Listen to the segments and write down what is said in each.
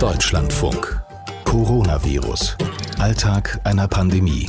Deutschlandfunk. Coronavirus. Alltag einer Pandemie.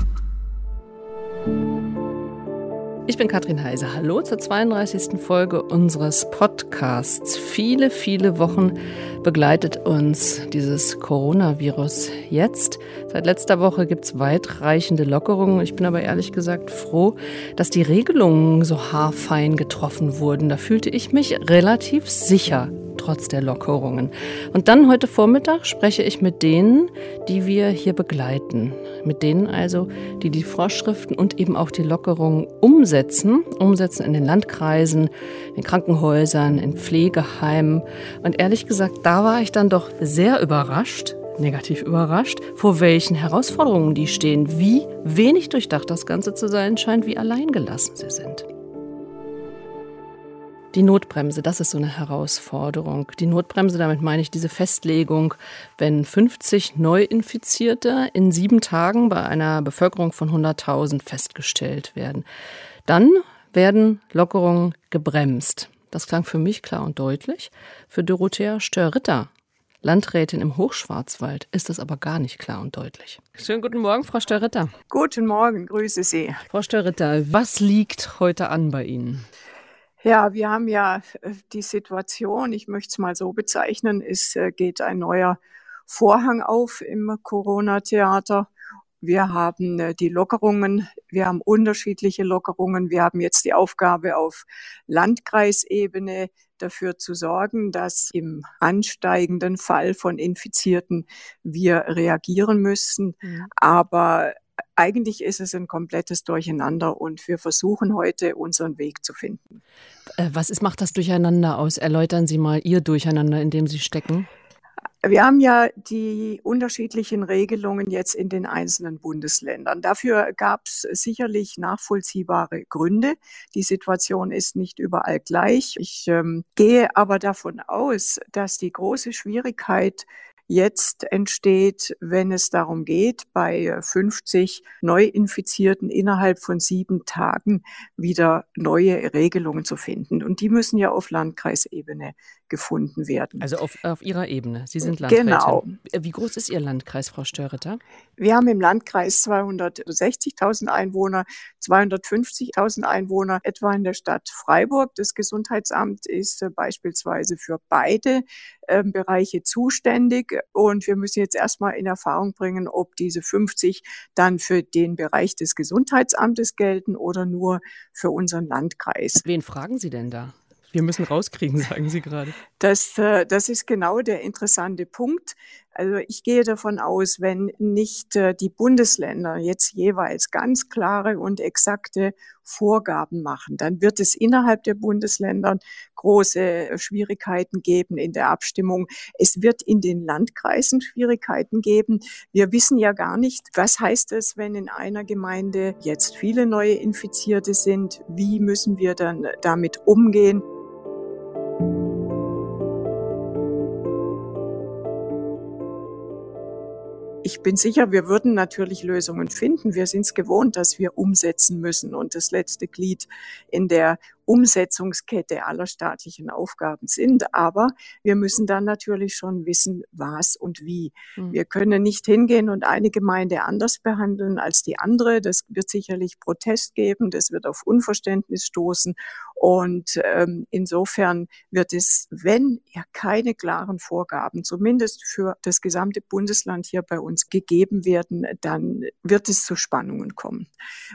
Ich bin Katrin Heise. Hallo zur 32. Folge unseres Podcasts. Viele, viele Wochen begleitet uns dieses Coronavirus jetzt. Seit letzter Woche gibt es weitreichende Lockerungen. Ich bin aber ehrlich gesagt froh, dass die Regelungen so haarfein getroffen wurden. Da fühlte ich mich relativ sicher trotz der Lockerungen. Und dann heute Vormittag spreche ich mit denen, die wir hier begleiten. Mit denen also, die die Vorschriften und eben auch die Lockerungen umsetzen. Umsetzen in den Landkreisen, in Krankenhäusern, in Pflegeheimen. Und ehrlich gesagt, da war ich dann doch sehr überrascht, negativ überrascht, vor welchen Herausforderungen die stehen, wie wenig durchdacht das Ganze zu sein scheint, wie alleingelassen sie sind. Die Notbremse, das ist so eine Herausforderung. Die Notbremse, damit meine ich diese Festlegung, wenn 50 Neuinfizierte in sieben Tagen bei einer Bevölkerung von 100.000 festgestellt werden, dann werden Lockerungen gebremst. Das klang für mich klar und deutlich. Für Dorothea Störritter, Landrätin im Hochschwarzwald, ist das aber gar nicht klar und deutlich. Schönen guten Morgen, Frau Störritter. Guten Morgen, grüße Sie. Frau Störritter, was liegt heute an bei Ihnen? Ja, wir haben ja äh, die Situation, ich möchte es mal so bezeichnen, es äh, geht ein neuer Vorhang auf im Corona-Theater. Wir haben äh, die Lockerungen, wir haben unterschiedliche Lockerungen. Wir haben jetzt die Aufgabe auf Landkreisebene dafür zu sorgen, dass im ansteigenden Fall von Infizierten wir reagieren müssen. Mhm. Aber eigentlich ist es ein komplettes Durcheinander und wir versuchen heute unseren Weg zu finden. Äh, was ist, macht das Durcheinander aus? Erläutern Sie mal Ihr Durcheinander, in dem Sie stecken. Wir haben ja die unterschiedlichen Regelungen jetzt in den einzelnen Bundesländern. Dafür gab es sicherlich nachvollziehbare Gründe. Die Situation ist nicht überall gleich. Ich ähm, gehe aber davon aus, dass die große Schwierigkeit jetzt entsteht, wenn es darum geht, bei 50 Neuinfizierten innerhalb von sieben Tagen wieder neue Regelungen zu finden. Und die müssen ja auf Landkreisebene gefunden werden. Also auf, auf Ihrer Ebene. Sie sind Landrätin. Genau. Wie groß ist Ihr Landkreis, Frau Störritter? Wir haben im Landkreis 260.000 Einwohner, 250.000 Einwohner, etwa in der Stadt Freiburg. Das Gesundheitsamt ist äh, beispielsweise für beide äh, Bereiche zuständig. Und wir müssen jetzt erstmal in Erfahrung bringen, ob diese 50 dann für den Bereich des Gesundheitsamtes gelten oder nur für unseren Landkreis. Wen fragen Sie denn da? Wir müssen rauskriegen, sagen Sie gerade. Das, äh, das ist genau der interessante Punkt. Also ich gehe davon aus, wenn nicht äh, die Bundesländer jetzt jeweils ganz klare und exakte Vorgaben machen, dann wird es innerhalb der Bundesländer große Schwierigkeiten geben in der Abstimmung. Es wird in den Landkreisen Schwierigkeiten geben. Wir wissen ja gar nicht, was heißt es, wenn in einer Gemeinde jetzt viele neue Infizierte sind. Wie müssen wir dann damit umgehen? Ich bin sicher, wir würden natürlich Lösungen finden. Wir sind es gewohnt, dass wir umsetzen müssen. Und das letzte Glied in der Umsetzungskette aller staatlichen Aufgaben sind. Aber wir müssen dann natürlich schon wissen, was und wie. Mhm. Wir können nicht hingehen und eine Gemeinde anders behandeln als die andere. Das wird sicherlich Protest geben, das wird auf Unverständnis stoßen. Und ähm, insofern wird es, wenn ja keine klaren Vorgaben, zumindest für das gesamte Bundesland hier bei uns gegeben werden, dann wird es zu Spannungen kommen.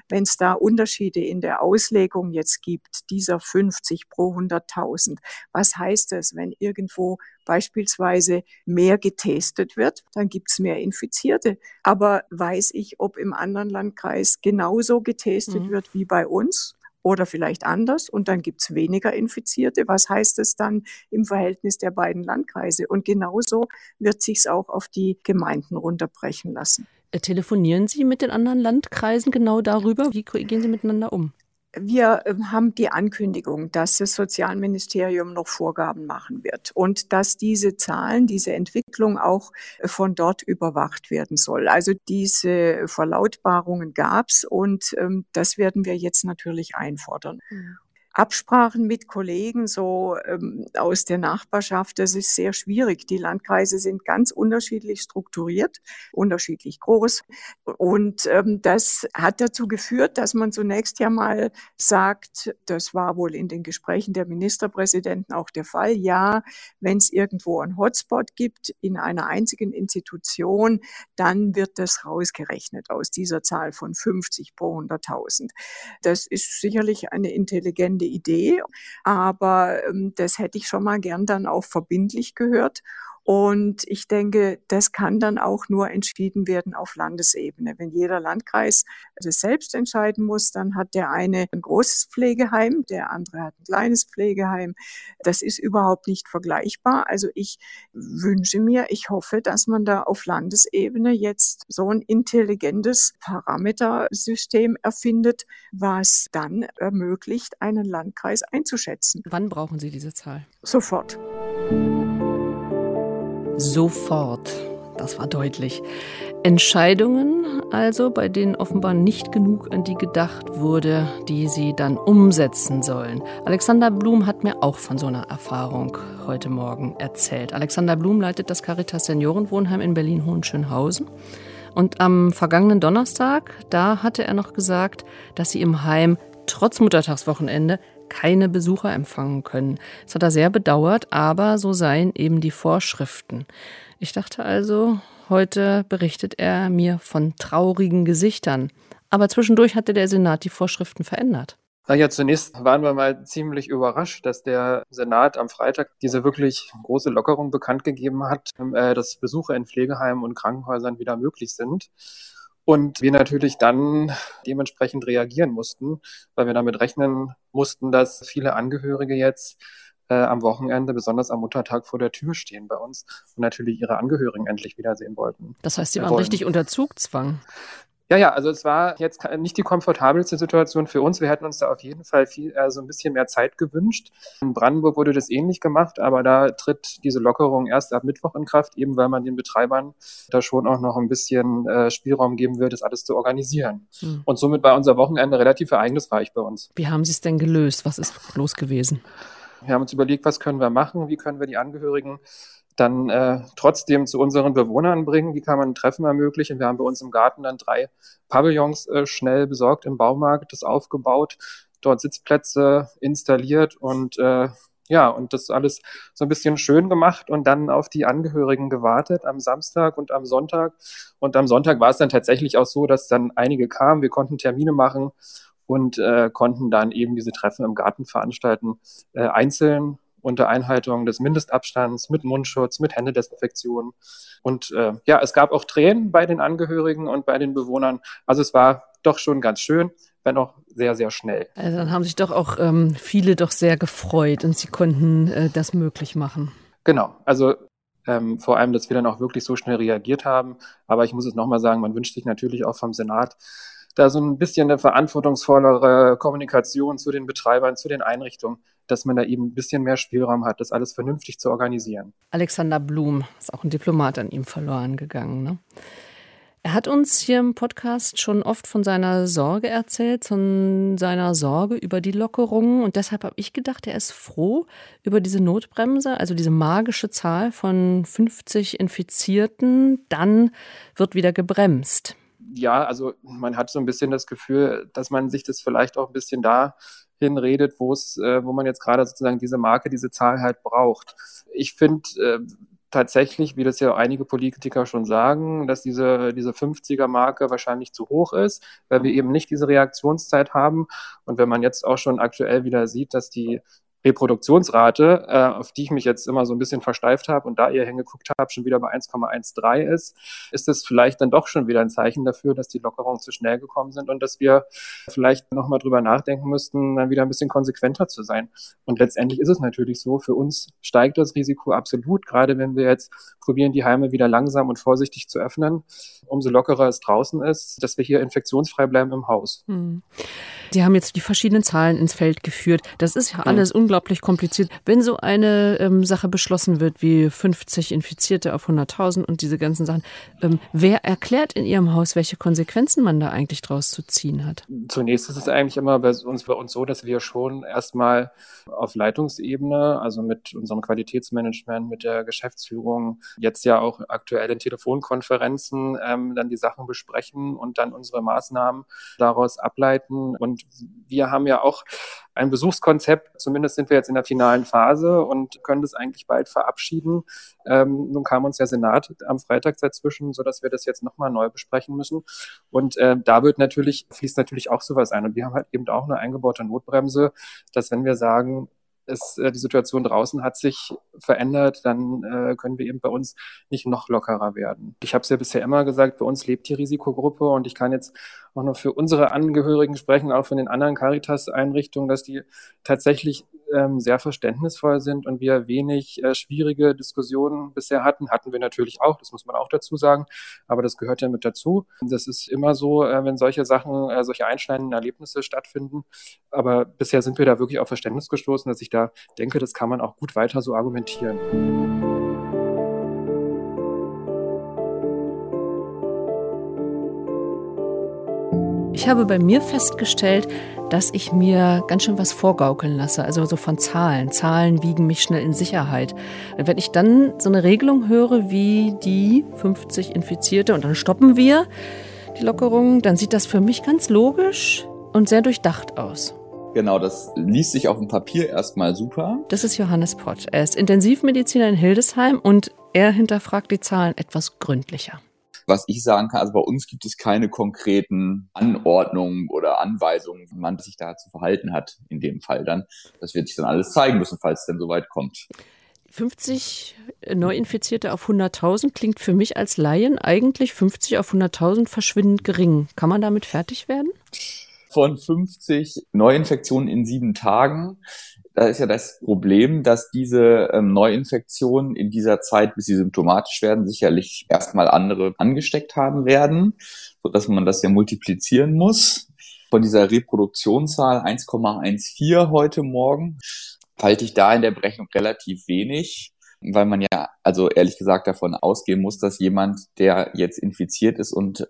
Wenn es da Unterschiede in der Auslegung jetzt gibt, die dieser 50 pro 100.000. Was heißt das, wenn irgendwo beispielsweise mehr getestet wird, dann gibt es mehr Infizierte. Aber weiß ich, ob im anderen Landkreis genauso getestet mhm. wird wie bei uns? Oder vielleicht anders und dann gibt es weniger Infizierte. Was heißt das dann im Verhältnis der beiden Landkreise? Und genauso wird sich es auch auf die Gemeinden runterbrechen lassen. Äh, telefonieren Sie mit den anderen Landkreisen genau darüber? Wie gehen Sie miteinander um? Wir ähm, haben die Ankündigung, dass das Sozialministerium noch Vorgaben machen wird und dass diese Zahlen, diese Entwicklung auch äh, von dort überwacht werden soll. Also diese Verlautbarungen gab es und ähm, das werden wir jetzt natürlich einfordern. Mhm. Absprachen mit Kollegen so ähm, aus der Nachbarschaft, das ist sehr schwierig. Die Landkreise sind ganz unterschiedlich strukturiert, unterschiedlich groß. Und ähm, das hat dazu geführt, dass man zunächst ja mal sagt, das war wohl in den Gesprächen der Ministerpräsidenten auch der Fall, ja, wenn es irgendwo einen Hotspot gibt in einer einzigen Institution, dann wird das rausgerechnet aus dieser Zahl von 50 pro 100.000. Das ist sicherlich eine intelligente Idee, aber ähm, das hätte ich schon mal gern dann auch verbindlich gehört. Und ich denke, das kann dann auch nur entschieden werden auf Landesebene. Wenn jeder Landkreis das selbst entscheiden muss, dann hat der eine ein großes Pflegeheim, der andere hat ein kleines Pflegeheim. Das ist überhaupt nicht vergleichbar. Also ich wünsche mir, ich hoffe, dass man da auf Landesebene jetzt so ein intelligentes Parametersystem erfindet, was dann ermöglicht, einen Landkreis einzuschätzen. Wann brauchen Sie diese Zahl? Sofort. Sofort. Das war deutlich. Entscheidungen also, bei denen offenbar nicht genug an die gedacht wurde, die sie dann umsetzen sollen. Alexander Blum hat mir auch von so einer Erfahrung heute Morgen erzählt. Alexander Blum leitet das Caritas Seniorenwohnheim in Berlin-Hohenschönhausen. Und am vergangenen Donnerstag, da hatte er noch gesagt, dass sie im Heim trotz Muttertagswochenende keine Besucher empfangen können. Das hat er sehr bedauert, aber so seien eben die Vorschriften. Ich dachte also, heute berichtet er mir von traurigen Gesichtern. Aber zwischendurch hatte der Senat die Vorschriften verändert. Naja, zunächst waren wir mal ziemlich überrascht, dass der Senat am Freitag diese wirklich große Lockerung bekannt gegeben hat, äh, dass Besuche in Pflegeheimen und Krankenhäusern wieder möglich sind. Und wir natürlich dann dementsprechend reagieren mussten, weil wir damit rechnen mussten, dass viele Angehörige jetzt äh, am Wochenende, besonders am Muttertag, vor der Tür stehen bei uns und natürlich ihre Angehörigen endlich wiedersehen wollten. Das heißt, sie waren richtig unter Zugzwang. Ja, ja, also es war jetzt nicht die komfortabelste Situation für uns. Wir hätten uns da auf jeden Fall viel, äh, so ein bisschen mehr Zeit gewünscht. In Brandenburg wurde das ähnlich gemacht, aber da tritt diese Lockerung erst ab Mittwoch in Kraft, eben weil man den Betreibern da schon auch noch ein bisschen äh, Spielraum geben will, das alles zu organisieren. Hm. Und somit war unser Wochenende relativ ereignisreich bei uns. Wie haben Sie es denn gelöst? Was ist los gewesen? Wir haben uns überlegt, was können wir machen, wie können wir die Angehörigen dann äh, trotzdem zu unseren Bewohnern bringen, wie kann man ein Treffen ermöglichen. Wir haben bei uns im Garten dann drei Pavillons äh, schnell besorgt im Baumarkt, das aufgebaut, dort Sitzplätze installiert und äh, ja, und das alles so ein bisschen schön gemacht und dann auf die Angehörigen gewartet am Samstag und am Sonntag. Und am Sonntag war es dann tatsächlich auch so, dass dann einige kamen. Wir konnten Termine machen und äh, konnten dann eben diese Treffen im Garten veranstalten, äh, einzeln unter Einhaltung des Mindestabstands, mit Mundschutz, mit Händedesinfektion. Und äh, ja, es gab auch Tränen bei den Angehörigen und bei den Bewohnern. Also es war doch schon ganz schön, wenn auch sehr, sehr schnell. Also dann haben sich doch auch ähm, viele doch sehr gefreut und sie konnten äh, das möglich machen. Genau, also ähm, vor allem, dass wir dann auch wirklich so schnell reagiert haben. Aber ich muss es nochmal sagen, man wünscht sich natürlich auch vom Senat, da so ein bisschen eine verantwortungsvollere Kommunikation zu den Betreibern, zu den Einrichtungen, dass man da eben ein bisschen mehr Spielraum hat, das alles vernünftig zu organisieren. Alexander Blum ist auch ein Diplomat an ihm verloren gegangen. Ne? Er hat uns hier im Podcast schon oft von seiner Sorge erzählt, von seiner Sorge über die Lockerungen. Und deshalb habe ich gedacht, er ist froh über diese Notbremse, also diese magische Zahl von 50 Infizierten. Dann wird wieder gebremst ja, also man hat so ein bisschen das Gefühl, dass man sich das vielleicht auch ein bisschen da hinredet, wo es, äh, wo man jetzt gerade sozusagen diese Marke, diese Zahl halt braucht. Ich finde äh, tatsächlich, wie das ja einige Politiker schon sagen, dass diese, diese 50er-Marke wahrscheinlich zu hoch ist, weil wir eben nicht diese Reaktionszeit haben. Und wenn man jetzt auch schon aktuell wieder sieht, dass die Reproduktionsrate, äh, auf die ich mich jetzt immer so ein bisschen versteift habe und da ihr hingeguckt habt, schon wieder bei 1,13 ist, ist es vielleicht dann doch schon wieder ein Zeichen dafür, dass die Lockerungen zu schnell gekommen sind und dass wir vielleicht nochmal drüber nachdenken müssten, dann wieder ein bisschen konsequenter zu sein. Und letztendlich ist es natürlich so, für uns steigt das Risiko absolut, gerade wenn wir jetzt probieren, die Heime wieder langsam und vorsichtig zu öffnen, umso lockerer es draußen ist, dass wir hier infektionsfrei bleiben im Haus. Hm. Sie haben jetzt die verschiedenen Zahlen ins Feld geführt. Das ist ja alles mhm. unglaublich kompliziert. Wenn so eine ähm, Sache beschlossen wird wie 50 Infizierte auf 100.000 und diese ganzen Sachen, ähm, wer erklärt in Ihrem Haus, welche Konsequenzen man da eigentlich draus zu ziehen hat? Zunächst ist es eigentlich immer bei uns, bei uns so, dass wir schon erstmal auf Leitungsebene, also mit unserem Qualitätsmanagement, mit der Geschäftsführung, jetzt ja auch aktuell in Telefonkonferenzen ähm, dann die Sachen besprechen und dann unsere Maßnahmen daraus ableiten. Und wir haben ja auch ein Besuchskonzept. Zumindest sind wir jetzt in der finalen Phase und können das eigentlich bald verabschieden. Ähm, nun kam uns der Senat am Freitag dazwischen, sodass wir das jetzt nochmal neu besprechen müssen. Und äh, da wird natürlich, fließt natürlich auch sowas ein. Und wir haben halt eben auch eine eingebaute Notbremse, dass wenn wir sagen, es, äh, die Situation draußen hat sich verändert, dann äh, können wir eben bei uns nicht noch lockerer werden. Ich habe es ja bisher immer gesagt, bei uns lebt die Risikogruppe und ich kann jetzt auch noch für unsere Angehörigen sprechen, auch von den anderen Caritas-Einrichtungen, dass die tatsächlich ähm, sehr verständnisvoll sind und wir wenig äh, schwierige Diskussionen bisher hatten. Hatten wir natürlich auch, das muss man auch dazu sagen, aber das gehört ja mit dazu. Das ist immer so, äh, wenn solche Sachen, äh, solche einschneidenden Erlebnisse stattfinden. Aber bisher sind wir da wirklich auf Verständnis gestoßen, dass ich da denke, das kann man auch gut weiter so argumentieren. Ich habe bei mir festgestellt, dass ich mir ganz schön was vorgaukeln lasse, also so von Zahlen. Zahlen wiegen mich schnell in Sicherheit. Und wenn ich dann so eine Regelung höre wie die 50 Infizierte und dann stoppen wir die Lockerung, dann sieht das für mich ganz logisch und sehr durchdacht aus. Genau, das liest sich auf dem Papier erstmal super. Das ist Johannes Pott. Er ist Intensivmediziner in Hildesheim und er hinterfragt die Zahlen etwas gründlicher. Was ich sagen kann, also bei uns gibt es keine konkreten Anordnungen oder Anweisungen, wie man sich da zu verhalten hat in dem Fall dann. Das wird sich dann alles zeigen müssen, falls es denn soweit kommt. 50 Neuinfizierte auf 100.000 klingt für mich als Laien eigentlich 50 auf 100.000 verschwindend gering. Kann man damit fertig werden? Von 50 Neuinfektionen in sieben Tagen da ist ja das Problem, dass diese ähm, Neuinfektionen in dieser Zeit, bis sie symptomatisch werden, sicherlich erstmal andere angesteckt haben werden, so dass man das ja multiplizieren muss. Von dieser Reproduktionszahl 1,14 heute Morgen halte ich da in der Berechnung relativ wenig weil man ja also ehrlich gesagt davon ausgehen muss, dass jemand, der jetzt infiziert ist und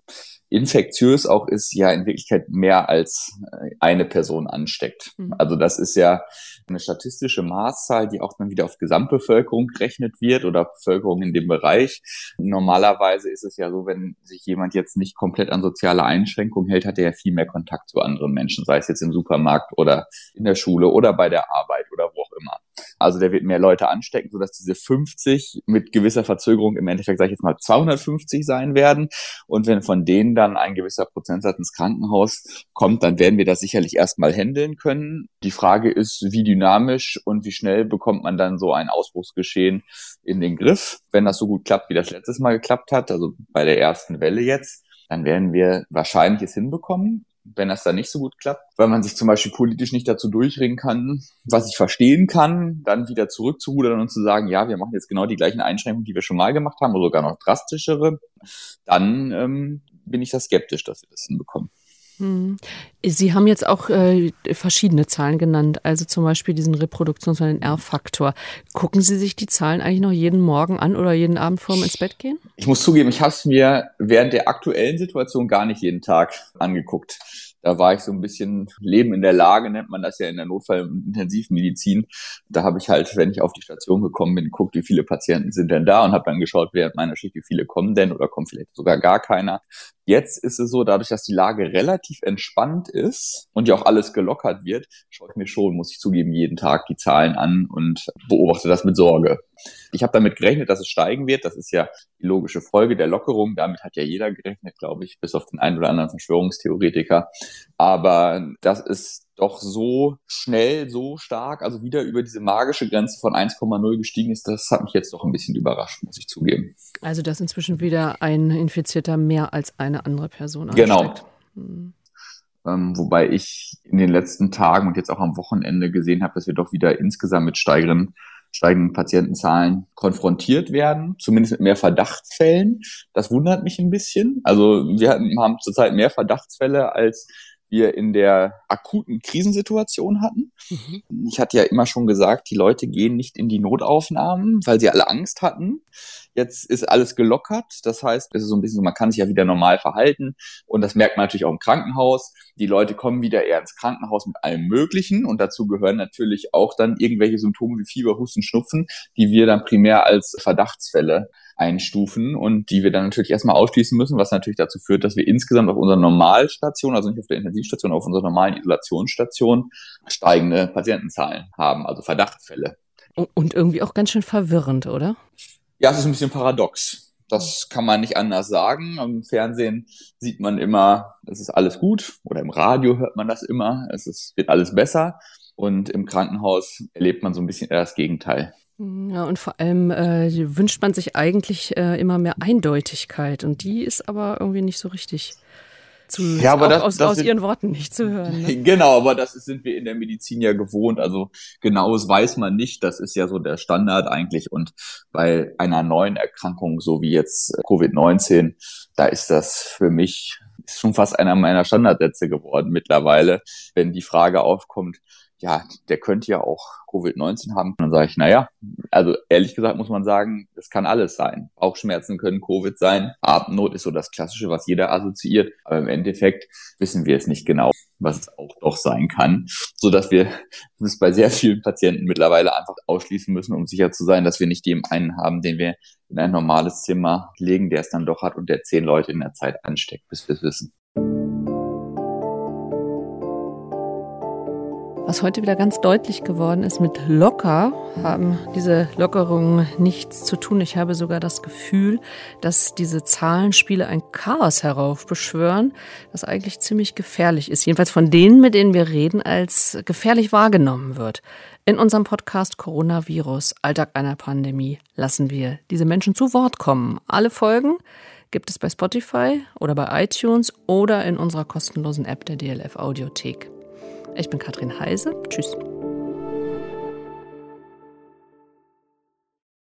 infektiös auch ist, ja in Wirklichkeit mehr als äh, eine Person ansteckt. Mhm. Also das ist ja eine statistische Maßzahl, die auch dann wieder auf Gesamtbevölkerung gerechnet wird oder Bevölkerung in dem Bereich. Normalerweise ist es ja so, wenn sich jemand jetzt nicht komplett an soziale Einschränkungen hält, hat er ja viel mehr Kontakt zu anderen Menschen, sei es jetzt im Supermarkt oder in der Schule oder bei der Arbeit oder wo auch immer. Also der wird mehr Leute anstecken, sodass diese 50 mit gewisser Verzögerung im Endeffekt, sage ich jetzt mal, 250 sein werden. Und wenn von denen dann ein gewisser Prozentsatz ins Krankenhaus kommt, dann werden wir das sicherlich erstmal handeln können. Die Frage ist, wie dynamisch und wie schnell bekommt man dann so ein Ausbruchsgeschehen in den Griff. Wenn das so gut klappt, wie das letztes Mal geklappt hat, also bei der ersten Welle jetzt, dann werden wir wahrscheinlich es hinbekommen wenn das dann nicht so gut klappt, weil man sich zum Beispiel politisch nicht dazu durchringen kann, was ich verstehen kann, dann wieder zurückzurudern und zu sagen, ja, wir machen jetzt genau die gleichen Einschränkungen, die wir schon mal gemacht haben, oder sogar noch drastischere, dann ähm, bin ich da skeptisch, dass wir das hinbekommen. Hm. Sie haben jetzt auch äh, verschiedene Zahlen genannt, also zum Beispiel diesen Reproduktions- und R-Faktor. Gucken Sie sich die Zahlen eigentlich noch jeden Morgen an oder jeden Abend vor dem ins Bett gehen? Ich muss zugeben, ich habe es mir während der aktuellen Situation gar nicht jeden Tag angeguckt. Da war ich so ein bisschen Leben in der Lage, nennt man das ja in der Notfall- und Intensivmedizin. Da habe ich halt, wenn ich auf die Station gekommen bin, geguckt, wie viele Patienten sind denn da und habe dann geschaut, während meiner Schicht, wie viele kommen denn oder kommt vielleicht sogar gar keiner. Jetzt ist es so, dadurch, dass die Lage relativ entspannt ist und ja auch alles gelockert wird, schaue ich mir schon, muss ich zugeben, jeden Tag die Zahlen an und beobachte das mit Sorge. Ich habe damit gerechnet, dass es steigen wird. Das ist ja die logische Folge der Lockerung. Damit hat ja jeder gerechnet, glaube ich, bis auf den einen oder anderen Verschwörungstheoretiker. Aber das ist doch so schnell, so stark, also wieder über diese magische Grenze von 1,0 gestiegen ist, das hat mich jetzt doch ein bisschen überrascht, muss ich zugeben. Also, dass inzwischen wieder ein Infizierter mehr als eine andere Person ansteckt. Genau. Hm. Ähm, wobei ich in den letzten Tagen und jetzt auch am Wochenende gesehen habe, dass wir doch wieder insgesamt mit steigenden steigenden Patientenzahlen konfrontiert werden, zumindest mit mehr Verdachtsfällen. Das wundert mich ein bisschen. Also wir haben zurzeit mehr Verdachtsfälle als wir in der akuten Krisensituation hatten. Mhm. Ich hatte ja immer schon gesagt, die Leute gehen nicht in die Notaufnahmen, weil sie alle Angst hatten. Jetzt ist alles gelockert. Das heißt, es ist so ein bisschen so, man kann sich ja wieder normal verhalten. Und das merkt man natürlich auch im Krankenhaus. Die Leute kommen wieder eher ins Krankenhaus mit allem Möglichen. Und dazu gehören natürlich auch dann irgendwelche Symptome wie Fieber, Husten, Schnupfen, die wir dann primär als Verdachtsfälle einstufen und die wir dann natürlich erstmal ausschließen müssen, was natürlich dazu führt, dass wir insgesamt auf unserer Normalstation, also nicht auf der Intensivstation, auf unserer normalen Isolationsstation steigende Patientenzahlen haben, also Verdachtsfälle. Und irgendwie auch ganz schön verwirrend, oder? Ja, es ist ein bisschen paradox. Das kann man nicht anders sagen. Im Fernsehen sieht man immer, es ist alles gut. Oder im Radio hört man das immer. Es ist, wird alles besser. Und im Krankenhaus erlebt man so ein bisschen eher das Gegenteil. Ja, und vor allem äh, wünscht man sich eigentlich äh, immer mehr Eindeutigkeit. Und die ist aber irgendwie nicht so richtig zu, ja, aber das, aus, das aus sind, ihren Worten nicht zu hören. Ne? Genau, aber das sind wir in der Medizin ja gewohnt. Also genaues weiß man nicht. Das ist ja so der Standard eigentlich. Und bei einer neuen Erkrankung, so wie jetzt Covid-19, da ist das für mich schon fast einer meiner Standardsätze geworden mittlerweile, wenn die Frage aufkommt, ja, der könnte ja auch Covid-19 haben. Und dann sage ich, naja, also ehrlich gesagt muss man sagen, es kann alles sein. Bauchschmerzen können Covid sein. Atemnot ist so das Klassische, was jeder assoziiert. Aber im Endeffekt wissen wir es nicht genau, was es auch doch sein kann. So dass wir es bei sehr vielen Patienten mittlerweile einfach ausschließen müssen, um sicher zu sein, dass wir nicht den einen haben, den wir in ein normales Zimmer legen, der es dann doch hat und der zehn Leute in der Zeit ansteckt, bis wir es wissen. Was heute wieder ganz deutlich geworden ist, mit locker haben diese Lockerungen nichts zu tun. Ich habe sogar das Gefühl, dass diese Zahlenspiele ein Chaos heraufbeschwören, das eigentlich ziemlich gefährlich ist. Jedenfalls von denen, mit denen wir reden, als gefährlich wahrgenommen wird. In unserem Podcast Coronavirus, Alltag einer Pandemie, lassen wir diese Menschen zu Wort kommen. Alle Folgen gibt es bei Spotify oder bei iTunes oder in unserer kostenlosen App der DLF Audiothek. Ich bin Katrin Heise. Tschüss.